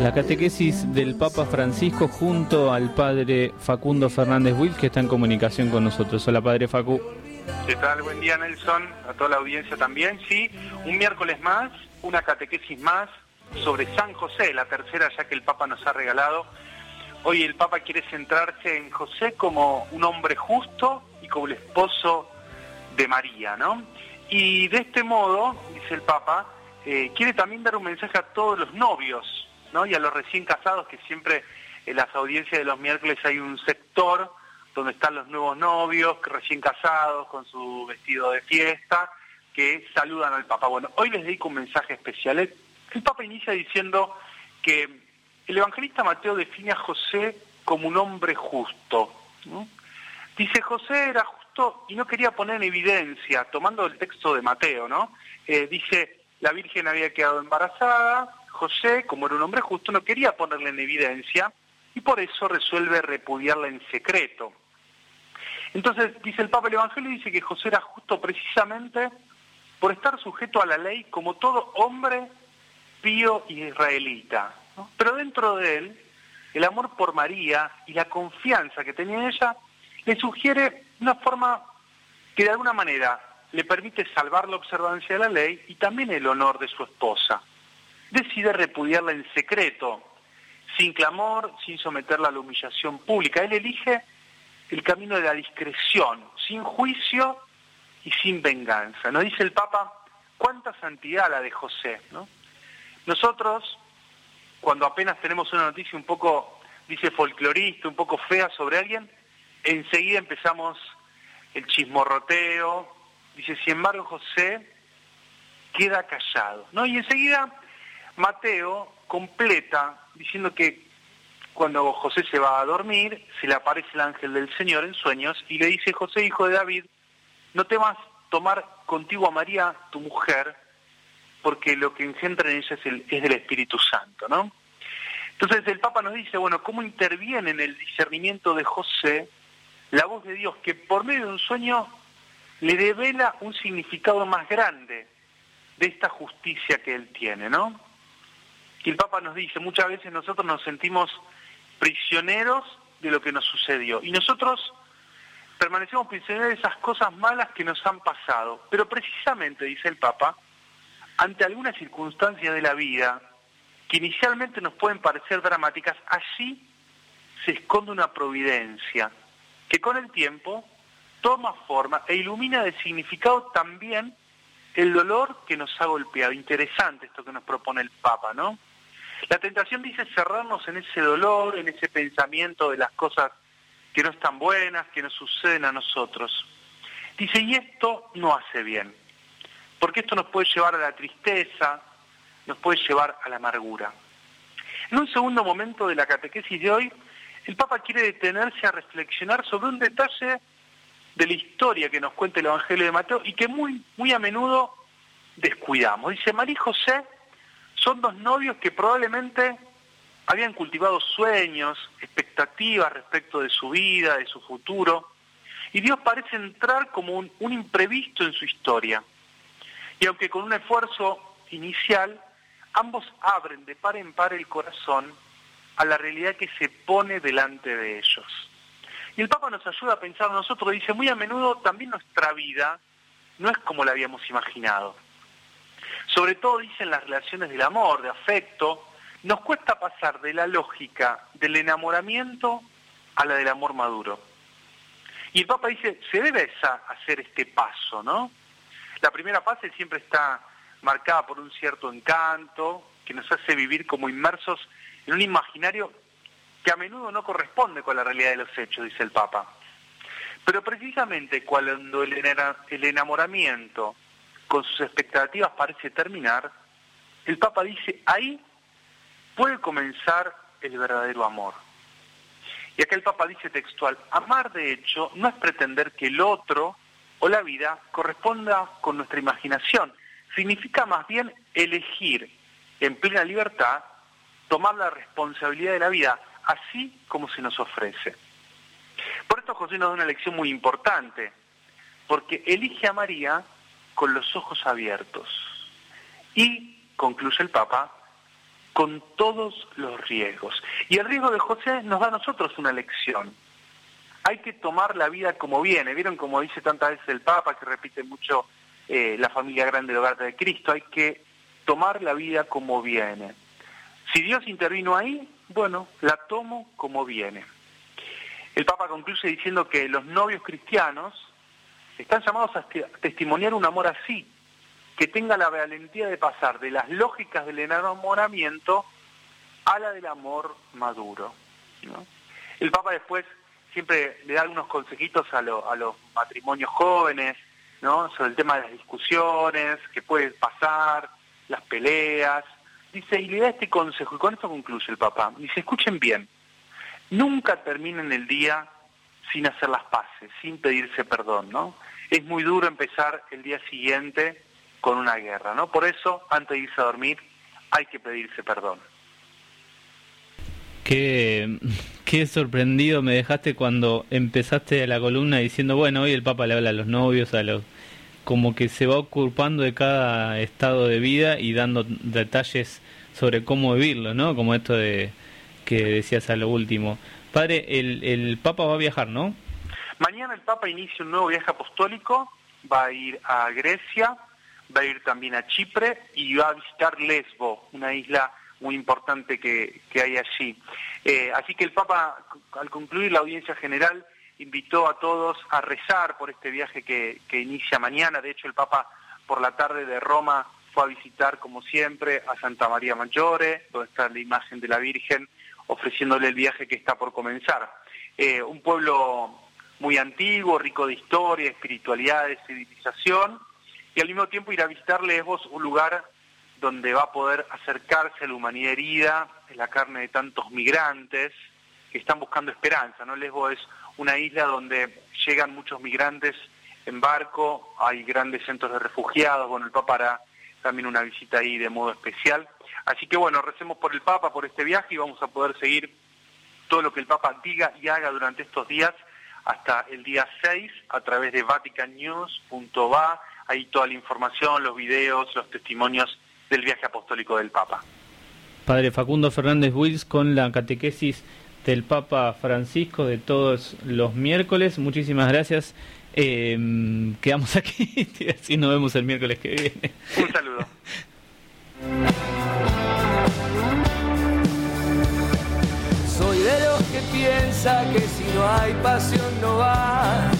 La catequesis del Papa Francisco junto al padre Facundo Fernández Will que está en comunicación con nosotros. Hola padre Facu. ¿Qué tal? Buen día Nelson, a toda la audiencia también. Sí, un miércoles más, una catequesis más sobre San José, la tercera ya que el Papa nos ha regalado. Hoy el Papa quiere centrarse en José como un hombre justo y como el esposo de María, ¿no? Y de este modo, dice el Papa, eh, quiere también dar un mensaje a todos los novios y a los recién casados, que siempre en las audiencias de los miércoles hay un sector donde están los nuevos novios, recién casados, con su vestido de fiesta, que saludan al Papa. Bueno, hoy les dedico un mensaje especial. El, Papa inicia diciendo que el evangelista Mateo define a José como un hombre justo. Dice, José era justo y no quería poner en evidencia, tomando el texto de Mateo, ¿no? Eh, dice, la Virgen había quedado embarazada, José, como era un hombre justo, no quería ponerla en evidencia y por eso resuelve repudiarla en secreto. Entonces, dice el Papa, el Evangelio dice que José era justo precisamente por estar sujeto a la ley como todo hombre pío israelita. Pero dentro de él, el amor por María y la confianza que tenía en ella le sugiere una forma que de alguna manera le permite salvar la observancia de la ley y también el honor de su esposa decide repudiarla en secreto, sin clamor, sin someterla a la humillación pública. Él elige el camino de la discreción, sin juicio y sin venganza. Nos dice el Papa, cuánta santidad la de José. Nosotros, cuando apenas tenemos una noticia un poco, dice folclorista, un poco fea sobre alguien, enseguida empezamos el chismorroteo, dice, sin embargo José queda callado. ¿no? Y enseguida Mateo completa diciendo que cuando José se va a dormir, se le aparece el ángel del Señor en sueños y le dice, José, hijo de David, no temas tomar contigo a María, tu mujer, porque lo que engendra en ella es, el, es del Espíritu Santo, ¿no? Entonces el Papa nos dice, bueno, ¿cómo interviene en el discernimiento de José la voz de Dios que por medio de un sueño le revela un significado más grande de esta justicia que él tiene, ¿no? Y el Papa nos dice, muchas veces nosotros nos sentimos prisioneros de lo que nos sucedió. Y nosotros permanecemos prisioneros de esas cosas malas que nos han pasado. Pero precisamente, dice el Papa, ante algunas circunstancias de la vida que inicialmente nos pueden parecer dramáticas, allí se esconde una providencia que con el tiempo toma forma e ilumina de significado también el dolor que nos ha golpeado. Interesante esto que nos propone el Papa, ¿no? La tentación dice cerrarnos en ese dolor, en ese pensamiento de las cosas que no están buenas, que nos suceden a nosotros. Dice, y esto no hace bien, porque esto nos puede llevar a la tristeza, nos puede llevar a la amargura. En un segundo momento de la catequesis de hoy, el Papa quiere detenerse a reflexionar sobre un detalle de la historia que nos cuenta el Evangelio de Mateo y que muy, muy a menudo descuidamos. Dice, María José son dos novios que probablemente habían cultivado sueños, expectativas respecto de su vida, de su futuro, y Dios parece entrar como un, imprevisto en su historia. Y aunque con un esfuerzo inicial, ambos abren de par en par el corazón a la realidad que se pone delante de ellos. Y el Papa nos ayuda a pensar nosotros, dice, muy a menudo también nuestra vida no es como la habíamos imaginado sobre todo dicen las relaciones del amor, de afecto, nos cuesta pasar de la lógica del enamoramiento a la del amor maduro. Y el Papa dice, se debe hacer este paso, ¿no? La primera fase siempre está marcada por un cierto encanto que nos hace vivir como inmersos en un imaginario que a menudo no corresponde con la realidad de los hechos, dice el Papa. Pero precisamente cuando el enamoramiento con sus expectativas parece terminar, el Papa dice, ahí puede comenzar el verdadero amor. Y acá el Papa dice textual, amar de hecho no es pretender que el otro o la vida corresponda con nuestra imaginación, significa más bien elegir en plena libertad, tomar la responsabilidad de la vida, así como se nos ofrece. Por esto José nos da una lección muy importante, porque elige a María con los ojos abiertos. Y, concluye el Papa, con todos los riesgos. Y el riesgo de José nos da a nosotros una lección. Hay que tomar la vida como viene. ¿Vieron como dice tantas veces el Papa, que repite mucho eh, la familia grande de hogar de Cristo? Hay que tomar la vida como viene. Si Dios intervino ahí, bueno, la tomo como viene. El Papa concluye diciendo que los novios cristianos están llamados a testimoniar un amor así, que tenga la valentía de pasar de las lógicas del enamoramiento a la del amor maduro. El Papa después siempre le da algunos consejitos a, los matrimonios jóvenes, ¿no? sobre el tema de las discusiones, que puede pasar, las peleas. Dice, y le da este consejo, y con esto concluye el Papa. Dice, escuchen bien, nunca terminen el día sin hacer las paces, sin pedirse perdón, ¿no? Es muy duro empezar el día siguiente con una guerra, ¿no? Por eso, antes de irse a dormir, hay que pedirse perdón. Qué, qué sorprendido me dejaste cuando empezaste la columna diciendo, bueno, hoy el Papa le habla a los novios, a los como que se va ocupando de cada estado de vida y dando detalles sobre cómo vivirlo, ¿no? Como esto de que decías a lo último. Padre, el, el Papa va a viajar, ¿no? Mañana el Papa inicia un nuevo viaje apostólico, va a ir a Grecia, va a ir también a Chipre y va a visitar Lesbo, una isla muy importante que, hay allí. Eh, así que el Papa, al concluir la audiencia general, invitó a todos a rezar por este viaje que, que inicia mañana. De hecho, el Papa por la tarde de Roma fue a visitar, como siempre, a Santa María Maggiore, donde está la imagen de la Virgen, ofreciéndole el viaje que está por comenzar. Eh, un pueblo muy antiguo, rico de historia, espiritualidad, de civilización, y al mismo tiempo ir a visitar Lesbos, un lugar donde va a poder acercarse a la humanidad herida, en la carne de tantos migrantes que están buscando esperanza. ¿no? Lesbos es una isla donde llegan muchos migrantes en barco, hay grandes centros de refugiados, bueno, el Papa hará también una visita ahí de modo especial. Así que bueno, recemos por el Papa, por este viaje y vamos a poder seguir todo lo que el Papa diga y haga durante estos días hasta el día 6 a través de vaticannews.va ahí toda la información, los videos, los testimonios del viaje apostólico del Papa. Padre Facundo Fernández Wills con la catequesis del Papa Francisco de todos los miércoles. Muchísimas gracias. Eh, quedamos aquí y así nos vemos el miércoles que viene. Un saludo. Soy de los que piensa que hay pasión no va